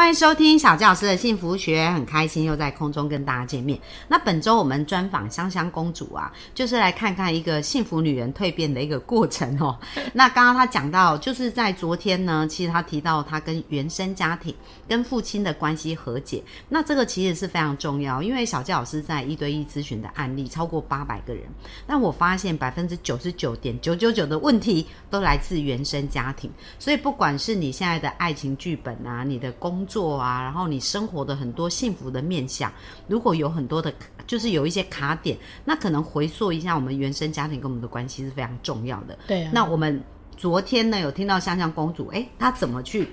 欢迎收听小纪老师的幸福学，很开心又在空中跟大家见面。那本周我们专访香香公主啊，就是来看看一个幸福女人蜕变的一个过程哦。那刚刚她讲到，就是在昨天呢，其实她提到她跟原生家庭、跟父亲的关系和解。那这个其实是非常重要，因为小纪老师在一对一咨询的案例超过八百个人，那我发现百分之九十九点九九九的问题都来自原生家庭。所以不管是你现在的爱情剧本啊，你的工作啊，然后你生活的很多幸福的面相，如果有很多的，就是有一些卡点，那可能回溯一下我们原生家庭跟我们的关系是非常重要的。对啊，那我们昨天呢有听到香香公主，哎，她怎么去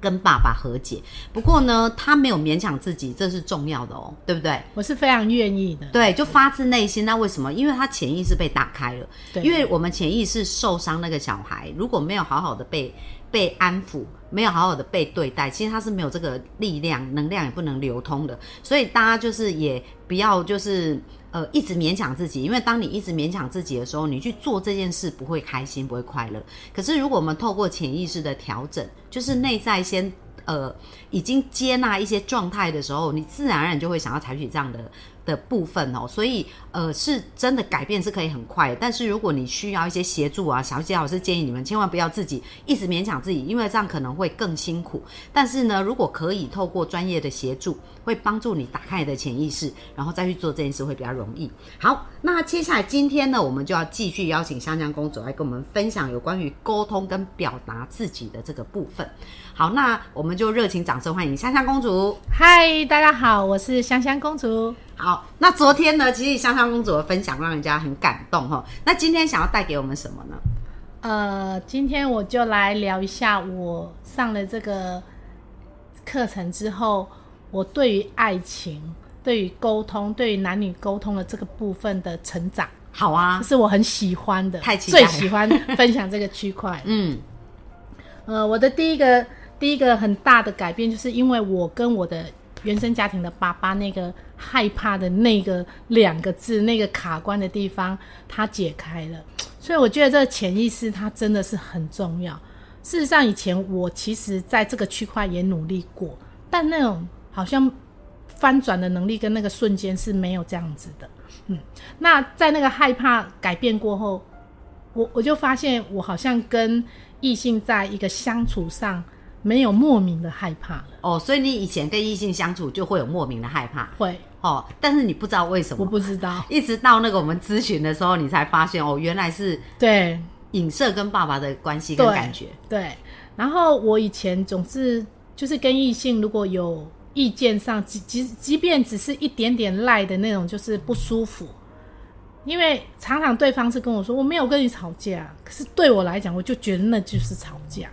跟爸爸和解？不过呢，她没有勉强自己，这是重要的哦，对不对？我是非常愿意的。对，就发自内心。那为什么？因为他潜意识被打开了。对因为我们潜意识受伤那个小孩，如果没有好好的被被安抚，没有好好的被对待，其实他是没有这个力量、能量也不能流通的。所以大家就是也不要就是呃一直勉强自己，因为当你一直勉强自己的时候，你去做这件事不会开心，不会快乐。可是如果我们透过潜意识的调整，就是内在先。呃，已经接纳一些状态的时候，你自然而然就会想要采取这样的的部分哦。所以，呃，是真的改变是可以很快，但是如果你需要一些协助啊，小姐老师建议你们千万不要自己一直勉强自己，因为这样可能会更辛苦。但是呢，如果可以透过专业的协助，会帮助你打开你的潜意识，然后再去做这件事会比较容易。好，那接下来今天呢，我们就要继续邀请香香公主来跟我们分享有关于沟通跟表达自己的这个部分。好，那我们就热情掌声欢迎香香公主。嗨，大家好，我是香香公主。好，那昨天呢，其实香香公主的分享让人家很感动哈。那今天想要带给我们什么呢？呃，今天我就来聊一下我上了这个课程之后，我对于爱情、对于沟通、对于男女沟通的这个部分的成长，好啊这，是我很喜欢的，最喜欢分享这个区块。嗯，呃，我的第一个第一个很大的改变，就是因为我跟我的原生家庭的爸爸那个害怕的那个两个字那个卡关的地方，它解开了，所以我觉得这个潜意识它真的是很重要。事实上，以前我其实在这个区块也努力过，但那种好像翻转的能力跟那个瞬间是没有这样子的。嗯，那在那个害怕改变过后，我我就发现我好像跟异性在一个相处上没有莫名的害怕了，哦，所以你以前跟异性相处就会有莫名的害怕会哦，但是你不知道为什么我，不知道，一直到那个我们咨询的时候，你才发现哦，原来是对影射跟爸爸的关系跟感觉。对。然后我以前总是就是跟异性如果有意见上，即即即便只是一点点赖的那种，就是不舒服。因为常常对方是跟我说我没有跟你吵架，可是对我来讲，我就觉得那就是吵架。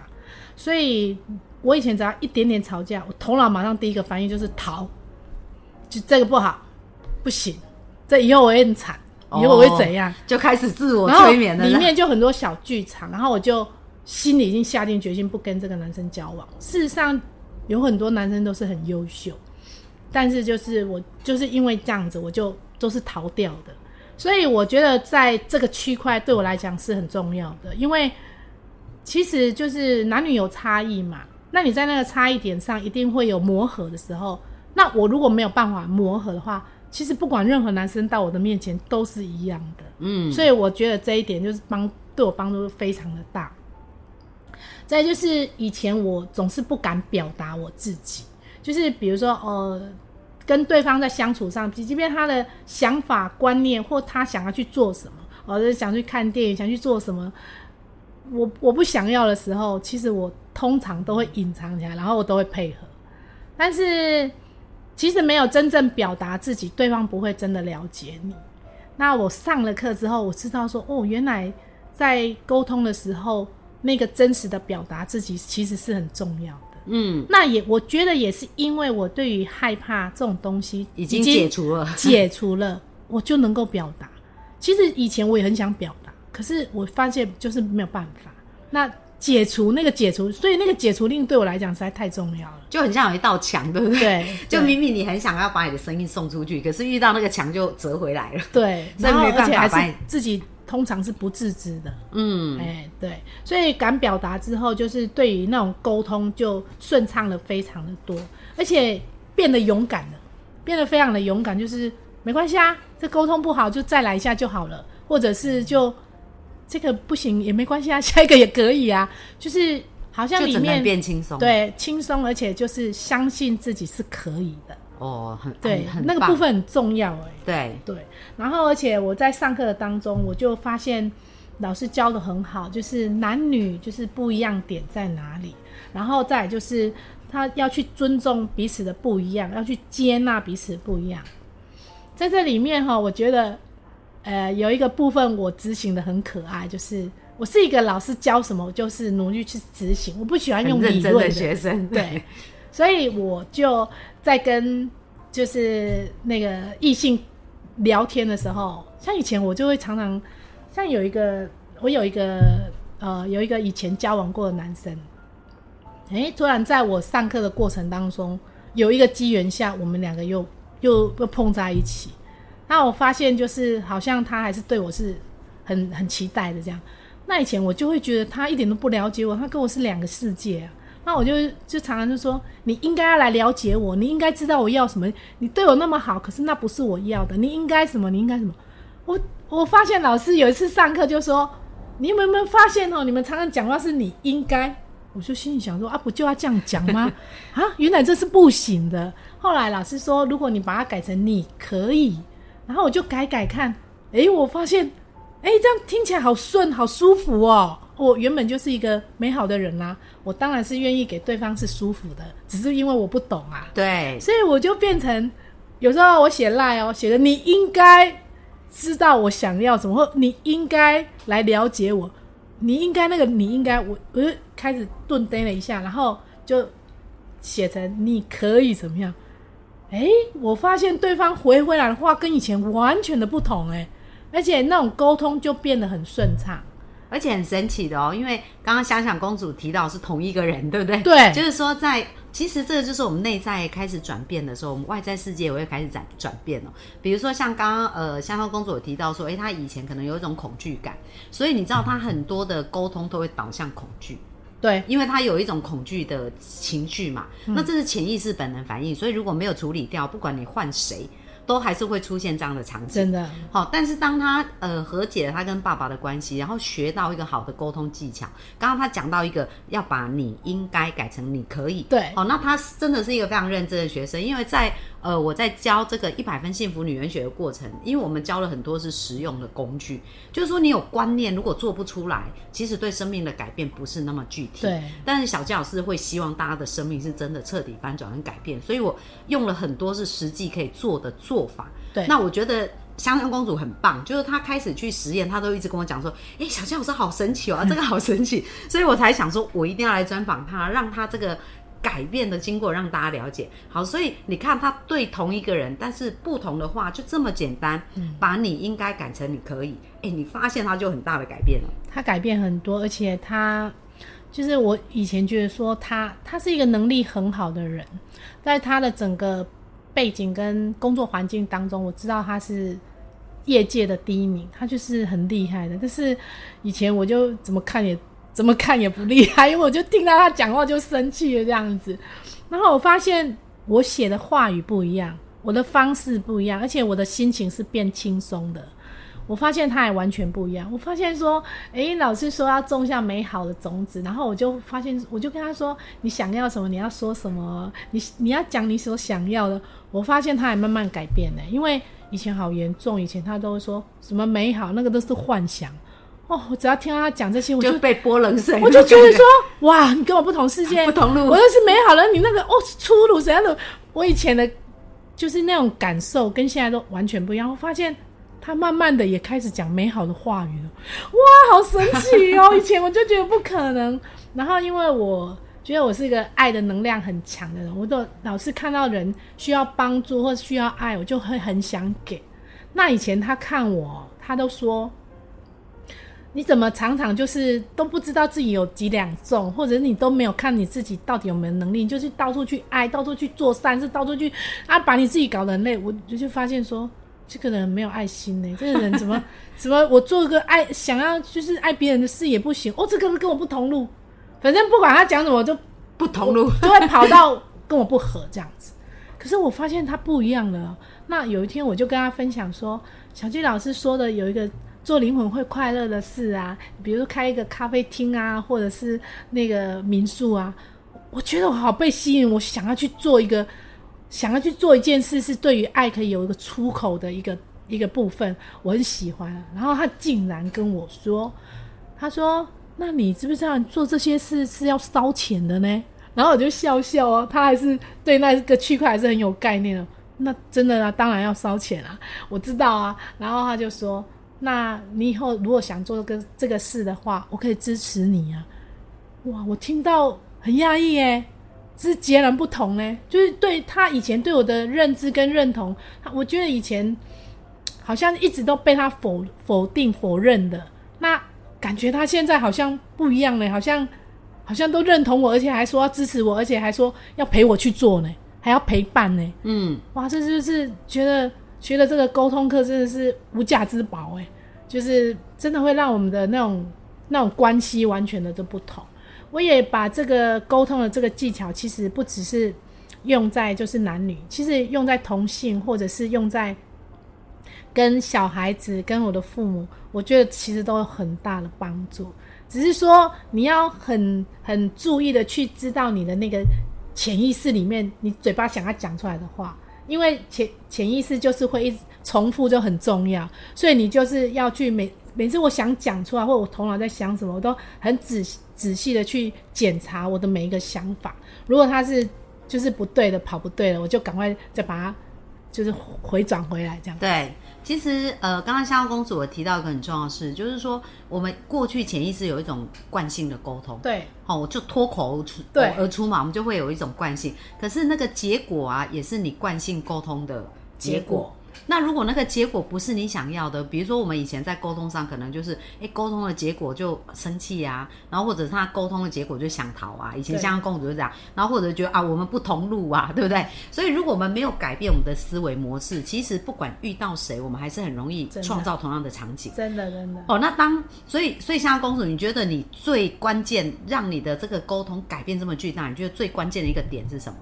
所以我以前只要一点点吵架，我头脑马上第一个反应就是逃，就这个不好，不行，这以后我会很惨，以后我会怎样？就开始自我催眠了。里面就很多小剧场，然后我就心里已经下定决心不跟这个男生交往。事实上，有很多男生都是很优秀，但是就是我就是因为这样子，我就都是逃掉的。所以我觉得在这个区块对我来讲是很重要的，因为其实就是男女有差异嘛，那你在那个差异点上一定会有磨合的时候。那我如果没有办法磨合的话，其实不管任何男生到我的面前都是一样的。嗯，所以我觉得这一点就是帮对我帮助非常的大。再就是以前我总是不敢表达我自己，就是比如说呃，跟对方在相处上，即即便他的想法观念或他想要去做什么，或者想去看电影，想去做什么，我我不想要的时候，其实我通常都会隐藏起来，然后我都会配合，但是其实没有真正表达自己，对方不会真的了解你。那我上了课之后，我知道说，哦，原来在沟通的时候，那个真实的表达自己其实是很重要的。嗯，那也我觉得也是因为我对于害怕这种东西已经解除了。解除了，我就能够表达。其实以前我也很想表达，可是我发现就是没有办法。那解除那个解除，所以那个解除令对我来讲实在太重要了。就很像有一道墙，对不对？对，就明明你很想要把你的声音送出去，可是遇到那个墙就折回来了。对，所以然后没办而且还是法把你自己通常是不自知的。嗯，哎，对，所以敢表达之后，就是对于那种沟通就顺畅了非常的多，而且变得勇敢了，变得非常的勇敢，就是没关系啊，这沟通不好就再来一下就好了，或者是就这个不行也没关系啊，下一个也可以啊，就是好像里面变轻松。，对轻松，而且就是相信自己是可以的，哦，很对很，那个部分很重要哎、对，对，然后而且我在上课的当中，我就发现老师教的很好，就是男女就是不一样点在哪里，然后再就是他要去尊重彼此的不一样，要去接纳彼此的不一样。在这里面哈，我觉得呃有一个部分我执行的很可爱，就是我是一个老师教什么，我就是努力去执行，我不喜欢用理论的学生。对，所以我就在跟就是那个异性聊天的时候，像以前我就会常常，像有一个我有一个呃有一个以前交往过的男生，诶，突然在我上课的过程当中，有一个机缘下，我们两个又又又碰在一起，那我发现就是好像他还是对我是很很期待的这样。那以前我就会觉得他一点都不了解我，他跟我是两个世界啊。那我就就常常就说，你应该要来了解我，你应该知道我要什么。你对我那么好，可是那不是我要的。你应该什么？你应该什么？我我发现老师有一次上课就说，你有没有没有发现哦？你们常常讲话是你应该，我就心里想说啊，不就要这样讲吗？啊，原来这是不行的。后来老师说，如果你把它改成你可以，然后我就改改看，诶，我发现，诶，这样听起来好顺，好舒服哦。我原本就是一个美好的人啦、我当然是愿意给对方是舒服的，只是因为我不懂啊，对，所以我就变成有时候我写赖哦，写的你应该知道我想要什么，或你应该来了解我，你应该那个你应该，我我就开始顿呆了一下，然后就写成你可以怎么样？哎，我发现对方回回来的话跟以前完全的不同哎，而且那种沟通就变得很顺畅。而且很神奇的哦，因为刚刚香香公主提到是同一个人，对不对？对就是说在其实这个就是我们内在开始转变的时候，我们外在世界也会开始转转变哦。比如说像刚刚呃香香公主有提到说，诶，她以前可能有一种恐惧感，所以你知道她很多的沟通都会导向恐惧。对，因为他有一种恐惧的情绪嘛，那这是潜意识本能反应，所以如果没有处理掉，不管你换谁，都还是会出现这样的场景。真的，好，但是当他呃和解了他跟爸爸的关系，然后学到一个好的沟通技巧，刚刚他讲到一个要把你应该改成你可以，对。好，那他真的是一个非常认真的学生，因为在呃我在教这个一百分幸福女人学的过程，因为我们教了很多是实用的工具，就是说你有观念，如果做不出来，其实对生命的改变不是那么具体，对，但是小教老师会希望大家的生命是真的彻底翻转跟改变，所以我用了很多是实际可以做的做法。对那我觉得香香公主很棒，就是她开始去实验，她都一直跟我讲说：“哎、小纪老师好神奇哦，这个好神奇。”所以我才想说，我一定要来专访她，让她这个。改变的经过让大家了解，好，所以你看她对同一个人，但是不同的话就这么简单，把你应该改成你可以，哎、你发现她就很大的改变了，他改变很多，而且她就是我以前觉得说他他是一个能力很好的人，在他的整个背景跟工作环境当中，我知道他是业界的第一名，他就是很厉害的。但是以前我就怎么看也怎么看也不厉害，因为我就听到他讲话就生气了这样子。然后我发现我写的话语不一样，我的方式不一样，而且我的心情是变轻松的。我发现他也完全不一样。我发现说，诶，老师说要种下美好的种子，然后我就发现，我就跟他说，你想要什么，你要说什么，你你要讲你所想要的。我发现他也慢慢改变了，因为以前好严重，以前他都会说什么美好，那个都是幻想。哦，我只要听到他讲这些，我就就被泼冷水，我就觉得说，哇，你跟我不同世界，不同路我那是美好的，你那个哦粗鲁怎样的？我以前的，就是那种感受跟现在都完全不一样。我发现他慢慢的也开始讲美好的话语了，哇，好神奇哦！以前我就觉得不可能，然后因为我觉得我是一个爱的能量很强的人，我都老是看到人需要帮助或需要爱，我就会很想给。那以前他看我，他都说。你怎么常常就是都不知道自己有几两重，或者你都没有看你自己到底有没有能力，就是到处去爱，到处去做善事，到处去啊，把你自己搞得很累。我就就发现说，这个人没有爱心呢、这个人怎么 怎么我做个爱想要就是爱别人的事也不行，哦，这个人跟我不同路，反正不管他讲什么，我就不同路。就会跑到跟我不合这样子。可是我发现他不一样了。那有一天我就跟他分享说，小季老师说的有一个做灵魂会快乐的事啊，比如开一个咖啡厅啊，或者是那个民宿啊，我觉得我好被吸引，我想要去做一个，想要去做一件事，是对于爱可以有一个出口的一个一个部分，我很喜欢。然后他竟然跟我说，他说：“那你知不知道做这些事是要烧钱的呢？”然后我就笑笑哦，他还是对那个区块还是很有概念的。那真的啊，当然要烧钱啊，我知道啊。然后他就说：“那你以后如果想做个这个事的话，我可以支持你啊。”哇，我听到很压抑耶，这是截然不同呢。就是对他以前对我的认知跟认同，我觉得以前好像一直都被他否否定否认的。那感觉他现在好像不一样呢，好像。好像都认同我，而且还说要支持我，而且还说要陪我去做呢，还要陪伴呢。嗯，哇，这就是觉得学了这个沟通课真的是无价之宝哎，就是真的会让我们的那种那种关系完全的都不同。我也把这个沟通的这个技巧，其实不只是用在就是男女，其实用在同性，或者是用在跟小孩子、跟我的父母，我觉得其实都有很大的帮助。只是说你要很很注意的去知道你的那个潜意识里面，你嘴巴想要讲出来的话，因为潜潜意识就是会一直重复，就很重要。所以你就是要去每每次我想讲出来，或者我头脑在想什么，我都很仔仔细的去检查我的每一个想法。如果它是就是不对的，跑不对了，我就赶快再把它就是回转回来，这样。对，其实呃，刚刚香香公主我提到一个很重要的事，就是说我们过去潜意识有一种惯性的沟通，对哦，我就脱口而出对而出嘛，我们就会有一种惯性。可是那个结果啊，也是你惯性沟通的结果。那如果那个结果不是你想要的，比如说我们以前在沟通上可能就是，哎，沟通的结果就生气啊，然后或者是他沟通的结果就想逃啊，以前对香香公主就这样，然后或者觉得啊我们不同路啊，对不对？所以如果我们没有改变我们的思维模式，其实不管遇到谁，我们还是很容易创造同样的场景。真的真的。哦，那当所以所以香香公主，你觉得你最关键让你的这个沟通改变这么巨大，你觉得最关键的一个点是什么？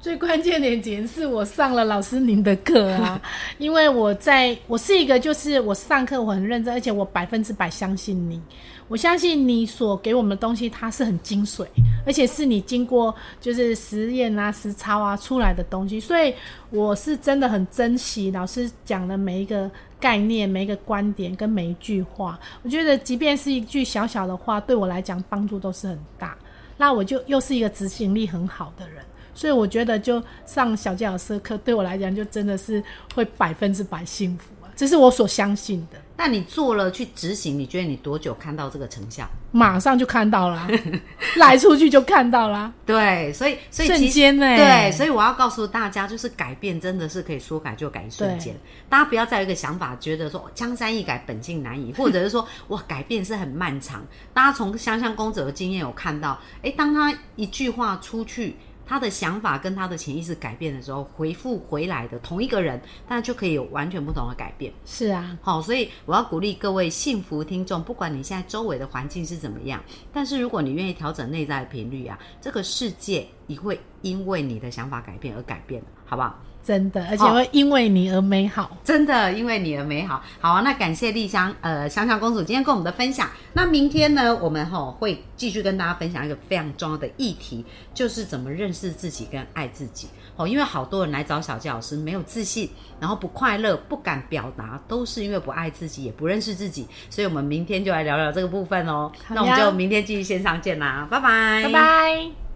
最关键的点是我上了老师您的课啊，因为我在我是一个就是我上课我很认真，而且我百分之百相信你，我相信你所给我们的东西它是很精髓，而且是你经过就是实验啊、实操啊出来的东西，所以我是真的很珍惜老师讲的每一个概念、每一个观点跟每一句话，我觉得即便是一句小小的话，对我来讲帮助都是很大。那我就又是一个执行力很好的人。所以我觉得，就上小杰老师的课，对我来讲，就真的是会百分之百幸福啊！这是我所相信的，那你做了去执行，你觉得你多久看到这个成效？马上就看到啦，来出去就看到啦，对，所以所以瞬间呢、对，所以我要告诉大家，就是改变真的是可以说改就改，一瞬间。大家不要再有一个想法，觉得说哦江山易改，本性难移，或者是说哇改变是很漫长。大家从香香公主的经验有看到，诶，当他一句话出去。他的想法跟他的潜意识改变的时候，回复回来的同一个人，那就可以有完全不同的改变。是啊，好，所以我要鼓励各位幸福听众，不管你现在周围的环境是怎么样，但是如果你愿意调整内在的频率啊，这个世界也会因为你的想法改变而改变，好不好？真的，而且会因为你而美好。真的，因为你而美好。好啊，那感谢丽香，呃，香香公主今天跟我们的分享。那明天呢，我们吼、会继续跟大家分享一个非常重要的议题，就是怎么认识自己跟爱自己。哦，因为好多人来找小纪老师没有自信，然后不快乐，不敢表达，都是因为不爱自己，也不认识自己。所以我们明天就来聊聊这个部分哦。那我们就明天继续线上见啦，拜拜，拜拜。